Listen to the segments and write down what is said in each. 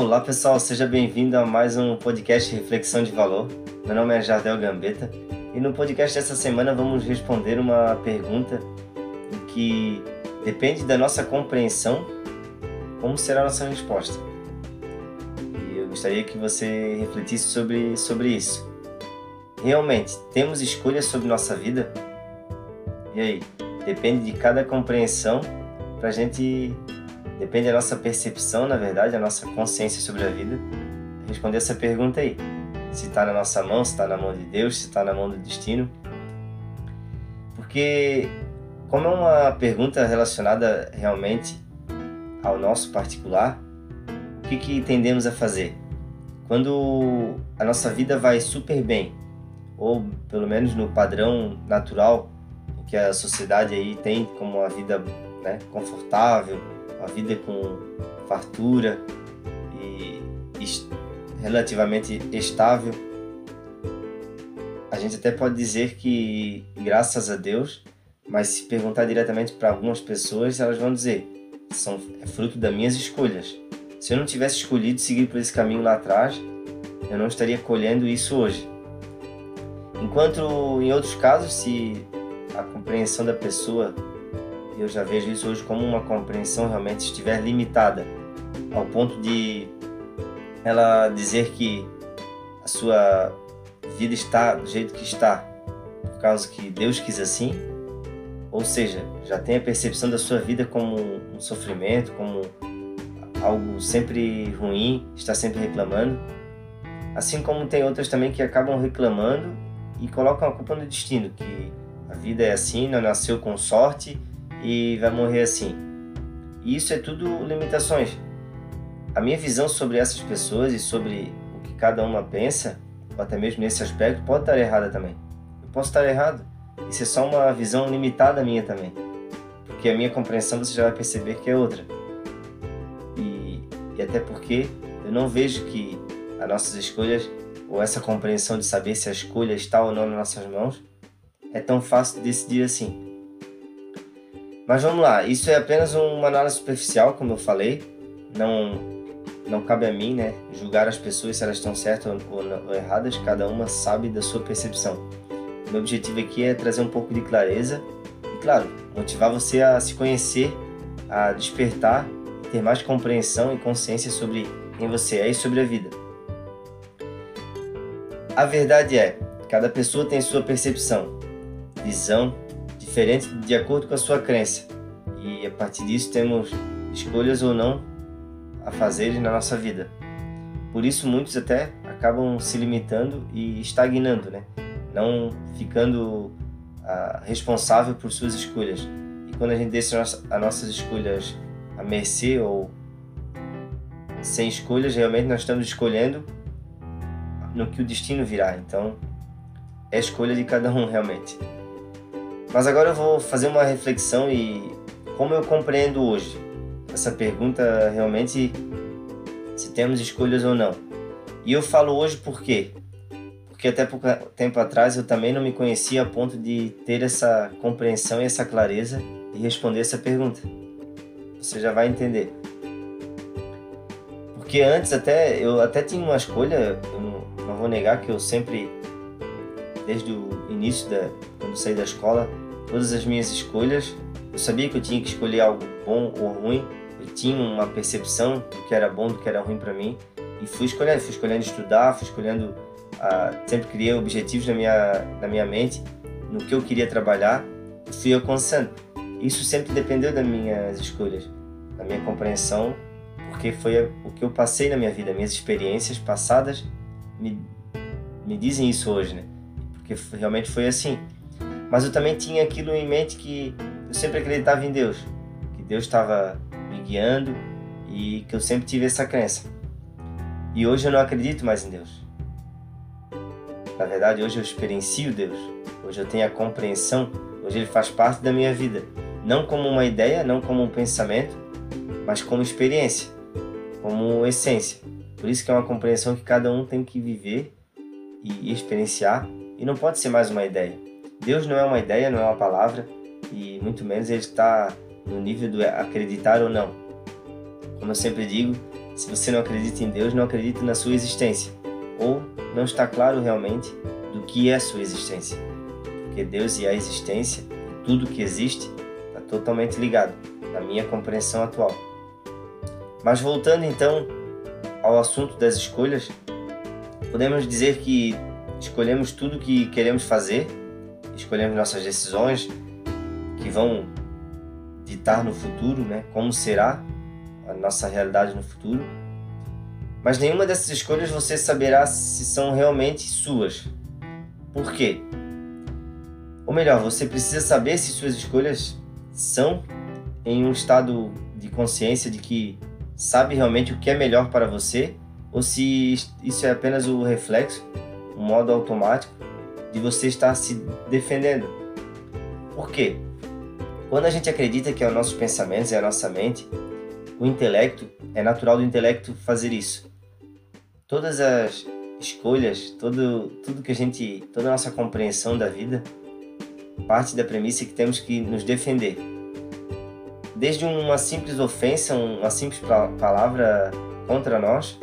Olá pessoal, seja bem-vindo a mais um podcast Reflexão de Valor. Meu nome é Jardel Gambetta e no podcast dessa semana vamos responder uma pergunta que depende da nossa compreensão como será a nossa resposta. E eu gostaria que você refletisse sobre, sobre isso. Realmente, temos escolhas sobre nossa vida? E aí? Depende de cada compreensão para a gente Depende da nossa percepção, na verdade, da nossa consciência sobre a vida. Responder essa pergunta aí. Se está na nossa mão, se está na mão de Deus, se está na mão do destino. Porque, como é uma pergunta relacionada realmente ao nosso particular, o que, que tendemos a fazer? Quando a nossa vida vai super bem, ou pelo menos no padrão natural que a sociedade aí tem como uma vida né, confortável, a vida com fartura e relativamente estável, a gente até pode dizer que graças a Deus, mas se perguntar diretamente para algumas pessoas, elas vão dizer: são é fruto das minhas escolhas. Se eu não tivesse escolhido seguir por esse caminho lá atrás, eu não estaria colhendo isso hoje. Enquanto em outros casos, se a compreensão da pessoa eu já vejo isso hoje como uma compreensão realmente estiver limitada ao ponto de ela dizer que a sua vida está do jeito que está por causa que Deus quis assim, ou seja, já tem a percepção da sua vida como um sofrimento, como algo sempre ruim, está sempre reclamando. Assim como tem outras também que acabam reclamando e colocam a culpa no destino, que a vida é assim, não nasceu com sorte e vai morrer assim. E isso é tudo limitações. A minha visão sobre essas pessoas e sobre o que cada uma pensa, ou até mesmo nesse aspecto, pode estar errada também. Eu posso estar errado. Isso é só uma visão limitada minha também. Porque a minha compreensão você já vai perceber que é outra. E, e até porque eu não vejo que as nossas escolhas, ou essa compreensão de saber se a escolha está ou não nas nossas mãos, é tão fácil de decidir assim. Mas vamos lá, isso é apenas uma análise superficial, como eu falei. Não, não cabe a mim, né, julgar as pessoas se elas estão certas ou, ou erradas. Cada uma sabe da sua percepção. Meu objetivo aqui é trazer um pouco de clareza e, claro, motivar você a se conhecer, a despertar, ter mais compreensão e consciência sobre quem você é e sobre a vida. A verdade é, cada pessoa tem sua percepção, visão diferente de acordo com a sua crença. E a partir disso temos escolhas ou não a fazer na nossa vida. Por isso muitos até acabam se limitando e estagnando, né? Não ficando ah, responsável por suas escolhas. E quando a gente deixa as nossas escolhas à mercê ou sem escolhas, realmente nós estamos escolhendo no que o destino virá. Então, é escolha de cada um realmente. Mas agora eu vou fazer uma reflexão e como eu compreendo hoje essa pergunta realmente se temos escolhas ou não. E eu falo hoje por quê? Porque até pouco tempo atrás eu também não me conhecia a ponto de ter essa compreensão e essa clareza e responder essa pergunta. Você já vai entender. Porque antes até eu até tinha uma escolha, eu não, não vou negar que eu sempre desde o início da quando saí da escola todas as minhas escolhas. Eu sabia que eu tinha que escolher algo bom ou ruim. Eu tinha uma percepção do que era bom, do que era ruim para mim e fui escolhendo, fui escolhendo estudar, fui escolhendo, uh, sempre criei objetivos na minha na minha mente, no que eu queria trabalhar e fui alcançando. Isso sempre dependeu das minhas escolhas, da minha compreensão, porque foi o que eu passei na minha vida, minhas experiências passadas me, me dizem isso hoje, né? Porque realmente foi assim. Mas eu também tinha aquilo em mente que eu sempre acreditava em Deus, que Deus estava me guiando e que eu sempre tive essa crença. E hoje eu não acredito mais em Deus. Na verdade, hoje eu experiencio Deus. Hoje eu tenho a compreensão. Hoje Ele faz parte da minha vida. Não como uma ideia, não como um pensamento, mas como experiência, como essência. Por isso que é uma compreensão que cada um tem que viver e experienciar e não pode ser mais uma ideia. Deus não é uma ideia, não é uma palavra, e muito menos ele está no nível do acreditar ou não. Como eu sempre digo, Se você não acredita em Deus, não acredita na sua existência, ou não está claro realmente do que é sua existência. Porque Deus e a existência, tudo que existe, está totalmente ligado, na minha compreensão atual. Mas voltando então ao assunto das escolhas, podemos dizer que escolhemos tudo que queremos fazer, escolhemos nossas decisões que vão ditar no futuro, né, como será a nossa realidade no futuro. Mas nenhuma dessas escolhas você saberá se são realmente suas. Por quê? Ou melhor, você precisa saber se suas escolhas são em um estado de consciência de que sabe realmente o que é melhor para você ou se isso é apenas o reflexo, um modo automático de você estar se defendendo. Por quê? Quando a gente acredita que é os nossos pensamentos, é a nossa mente, o intelecto, é natural do intelecto fazer isso. Todas as escolhas, todo, tudo que a gente, toda a nossa compreensão da vida parte da premissa que temos que nos defender. Desde uma simples ofensa, uma simples palavra contra nós,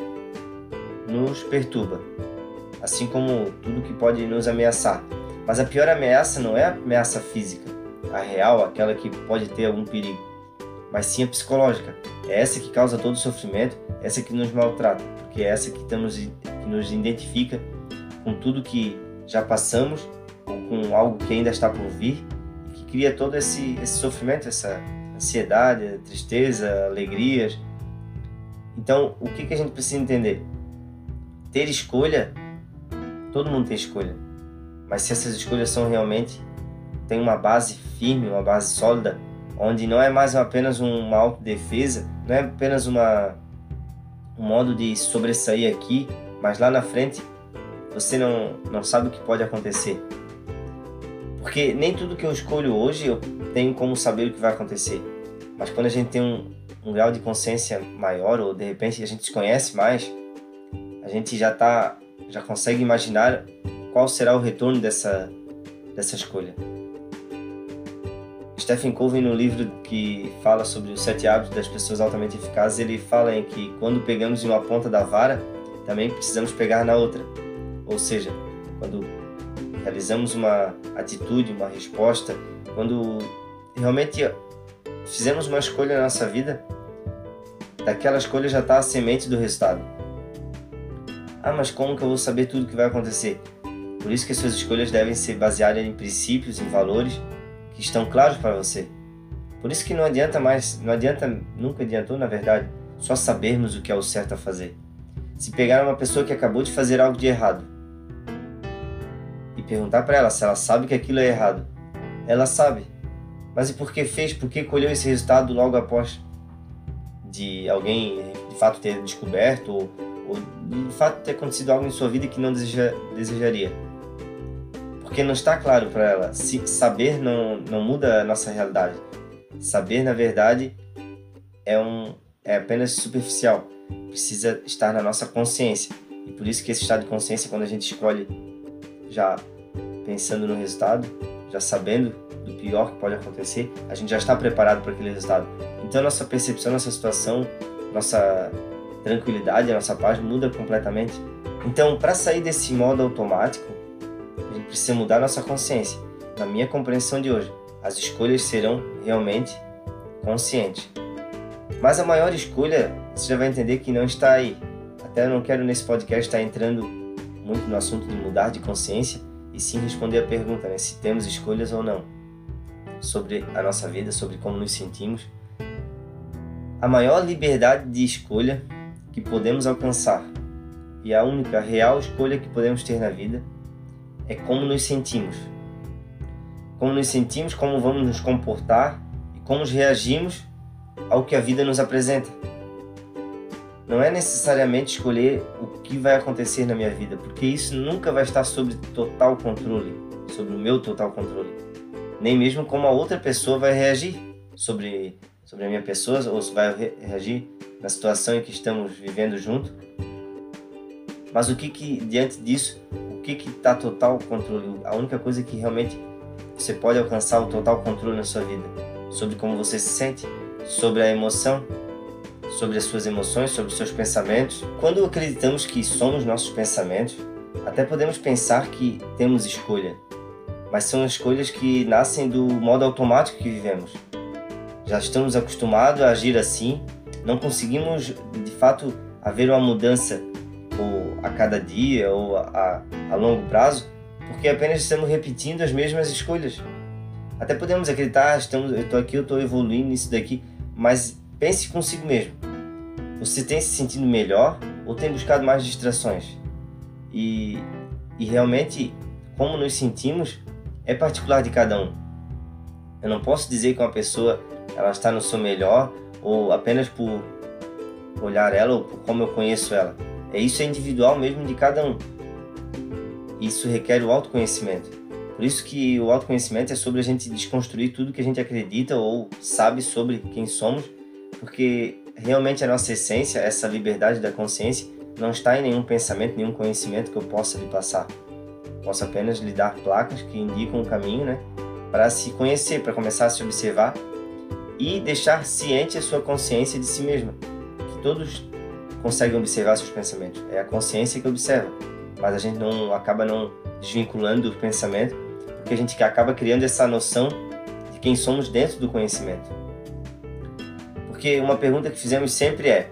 nos perturba, assim como tudo que pode nos ameaçar. Mas a pior ameaça não é a ameaça física, a real, aquela que pode ter algum perigo, mas sim a psicológica. É essa que causa todo o sofrimento, essa que nos maltrata, porque é essa que, estamos, que nos identifica com tudo que já passamos ou com algo que ainda está por vir que cria todo esse, esse sofrimento, essa ansiedade, tristeza, alegrias. Então, o que, que a gente precisa entender? Ter escolha, todo mundo tem escolha, mas se essas escolhas são realmente tem uma base firme, uma base sólida, onde não é mais apenas uma autodefesa, não é apenas uma, um modo de sobressair aqui, mas lá na frente você não, não sabe o que pode acontecer. Porque nem tudo que eu escolho hoje eu tenho como saber o que vai acontecer. Mas quando a gente tem um, um grau de consciência maior, ou de repente a gente se conhece mais, a gente já tá, já consegue imaginar qual será o retorno dessa, dessa escolha. Stephen Covey, no livro que fala sobre os sete hábitos das pessoas altamente eficazes, ele fala em que quando pegamos em uma ponta da vara, também precisamos pegar na outra. Ou seja, quando realizamos uma atitude, uma resposta, quando realmente fizemos uma escolha na nossa vida, daquela escolha já está a semente do resultado. Ah, mas como que eu vou saber tudo o que vai acontecer? Por isso que as suas escolhas devem ser baseadas em princípios, em valores que estão claros para você. Por isso que não adianta mais, não adianta, nunca adiantou na verdade, só sabermos o que é o certo a fazer. Se pegar uma pessoa que acabou de fazer algo de errado e perguntar para ela se ela sabe que aquilo é errado, ela sabe. Mas e por que fez? Por que colheu esse resultado logo após de alguém de fato ter descoberto ou, ou de fato ter acontecido algo em sua vida que não deseja, desejaria? Porque não está claro para ela. Se saber não, não muda a nossa realidade. Saber, na verdade, é, um, é apenas superficial. Precisa estar na nossa consciência. E por isso que esse estado de consciência, quando a gente escolhe já pensando no resultado, já sabendo do pior que pode acontecer, a gente já está preparado para aquele resultado. Então nossa percepção, nossa situação, nossa tranquilidade, a nossa paz muda completamente. Então, para sair desse modo automático, a gente precisa mudar nossa consciência. Na minha compreensão de hoje, as escolhas serão realmente conscientes. Mas a maior escolha, você já vai entender que não está aí. Até eu não quero nesse podcast estar entrando muito no assunto de mudar de consciência e sim responder a pergunta, né, se temos escolhas ou não, sobre a nossa vida, sobre como nos sentimos. A maior liberdade de escolha que podemos alcançar e a única real escolha que podemos ter na vida é como nos sentimos. Como nos sentimos, como vamos nos comportar e como reagimos ao que a vida nos apresenta. Não é necessariamente escolher o que vai acontecer na minha vida, porque isso nunca vai estar sob total controle, sobre o meu total controle. Nem mesmo como a outra pessoa vai reagir sobre, sobre a minha pessoa, ou se vai reagir na situação em que estamos vivendo junto. Mas o que que diante disso que que está total controle? A única coisa que realmente você pode alcançar o total controle na sua vida sobre como você se sente, sobre a emoção, sobre as suas emoções, sobre os seus pensamentos. Quando acreditamos que somos nossos pensamentos, até podemos pensar que temos escolha, mas são escolhas que nascem do modo automático que vivemos. Já estamos acostumados a agir assim, não conseguimos de fato haver uma mudança ou a cada dia ou a, a longo prazo, porque apenas estamos repetindo as mesmas escolhas. Até podemos acreditar, estamos, eu estou aqui, eu estou evoluindo nisso daqui, mas pense consigo mesmo. Você tem se sentido melhor ou tem buscado mais distrações? E, e realmente, como nos sentimos é particular de cada um. Eu não posso dizer que uma pessoa ela está no seu melhor ou apenas por olhar ela ou por como eu conheço ela. É isso é individual mesmo de cada um. Isso requer o autoconhecimento. Por isso que o autoconhecimento é sobre a gente desconstruir tudo que a gente acredita ou sabe sobre quem somos, porque realmente a nossa essência, essa liberdade da consciência, não está em nenhum pensamento, nenhum conhecimento que eu possa lhe passar. Posso apenas lhe dar placas que indicam o caminho, né, para se conhecer, para começar a se observar e deixar ciente a sua consciência de si mesma. Que todos conseguem observar seus pensamentos. É a consciência que observa, mas a gente não acaba não desvinculando o pensamento, porque a gente acaba criando essa noção de quem somos dentro do conhecimento. Porque uma pergunta que fizemos sempre é: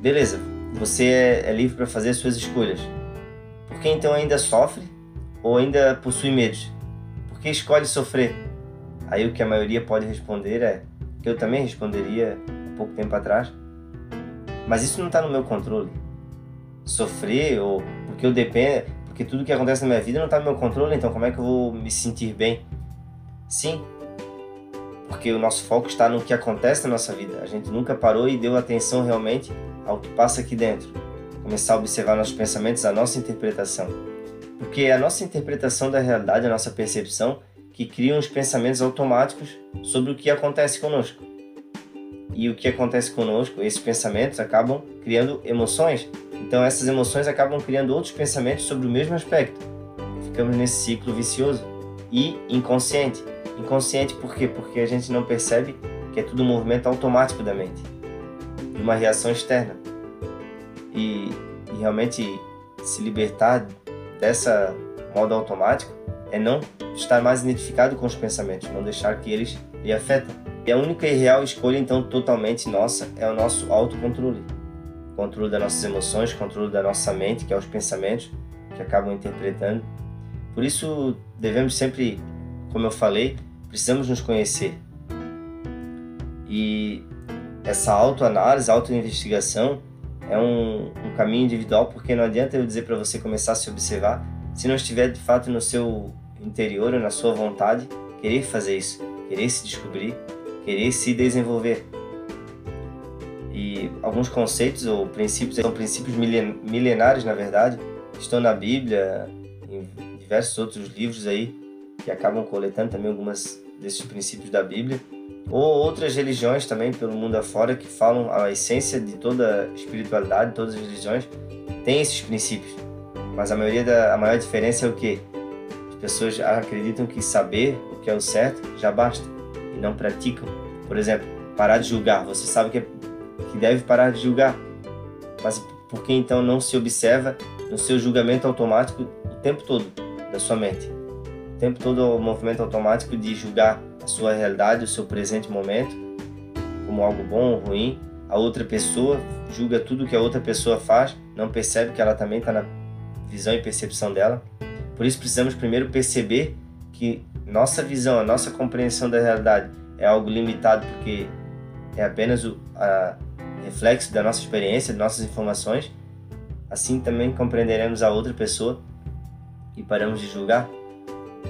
beleza, você é, é livre para fazer as suas escolhas. Por que então ainda sofre ou ainda possui medos? Por que escolhe sofrer? Aí o que a maioria pode responder é eu também responderia há pouco tempo atrás. Mas isso não está no meu controle. Sofrer ou porque eu dependo, porque tudo que acontece na minha vida não está no meu controle, então como é que eu vou me sentir bem? Sim, porque o nosso foco está no que acontece na nossa vida. A gente nunca parou e deu atenção realmente ao que passa aqui dentro. Começar a observar nossos pensamentos, a nossa interpretação. Porque a nossa interpretação da realidade, a nossa percepção, que criam os pensamentos automáticos sobre o que acontece conosco. E o que acontece conosco, esses pensamentos acabam criando emoções. Então essas emoções acabam criando outros pensamentos sobre o mesmo aspecto. Ficamos nesse ciclo vicioso e inconsciente Inconsciente por quê? Porque a gente não percebe que é tudo um movimento automático da mente, de uma reação externa. E, e realmente se libertar dessa modo automático é não estar mais identificado com os pensamentos, não deixar que eles lhe afetem. E a única e real escolha, então, totalmente nossa, é o nosso autocontrole. Controle das nossas emoções, controle da nossa mente, que é os pensamentos que acabam interpretando. Por isso, devemos sempre, como eu falei, precisamos nos conhecer. E essa autoanálise, autoinvestigação é um, um caminho individual, porque não adianta eu dizer para você começar a se observar se não estiver de fato no seu interior ou na sua vontade querer fazer isso, querer se descobrir, querer se desenvolver. E alguns conceitos ou princípios são princípios milenares, na verdade, estão na Bíblia, em diversos outros livros aí que acabam coletando também algumas desses princípios da Bíblia, ou outras religiões também pelo mundo afora que falam a essência de toda espiritualidade, todas as religiões têm esses princípios. Mas a maioria da a maior diferença é o que as pessoas acreditam que saber o que é o certo já basta e não praticam. Por exemplo, parar de julgar. Você sabe que, é, que deve parar de julgar, mas por que então não se observa no seu julgamento automático o tempo todo da sua mente? tempo todo o movimento automático de julgar a sua realidade, o seu presente momento, como algo bom ou ruim. A outra pessoa julga tudo que a outra pessoa faz, não percebe que ela também está na visão e percepção dela. Por isso precisamos primeiro perceber que nossa visão, a nossa compreensão da realidade é algo limitado porque é apenas o reflexo da nossa experiência, de nossas informações. Assim também compreenderemos a outra pessoa e paramos de julgar.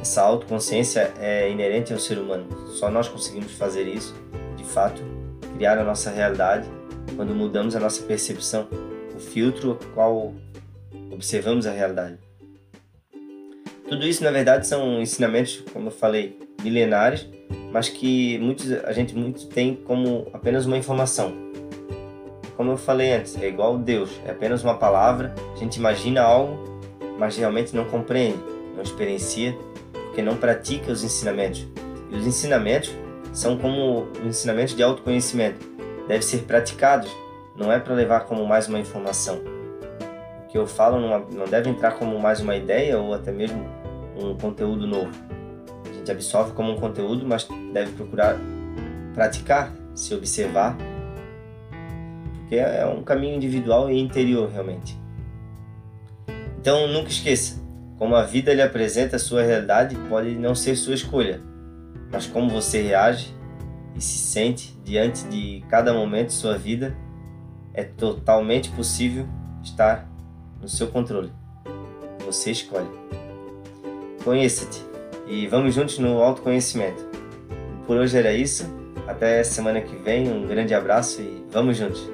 Essa autoconsciência é inerente ao ser humano. Só nós conseguimos fazer isso, de fato, criar a nossa realidade quando mudamos a nossa percepção, o filtro ao qual observamos a realidade. Tudo isso, na verdade, são ensinamentos, como eu falei, milenares, mas que muitos, a gente muito tem como apenas uma informação. Como eu falei antes, é igual Deus, é apenas uma palavra, a gente imagina algo, mas realmente não compreende, não experiencia porque não pratica os ensinamentos. E os ensinamentos são como os ensinamentos de autoconhecimento, devem ser praticados não é para levar como mais uma informação. Que eu falo não, não deve entrar como mais uma ideia ou até mesmo um conteúdo novo. A gente absorve como um conteúdo, mas deve procurar praticar, se observar, porque é um caminho individual e interior realmente. Então nunca esqueça, como a vida lhe apresenta a sua realidade pode não ser sua escolha, mas como você reage e se sente diante de cada momento de sua vida é totalmente possível estar no seu controle. Você escolhe. Conheça-te e vamos juntos no autoconhecimento. Por hoje era isso. Até semana que vem. Um grande abraço e vamos juntos.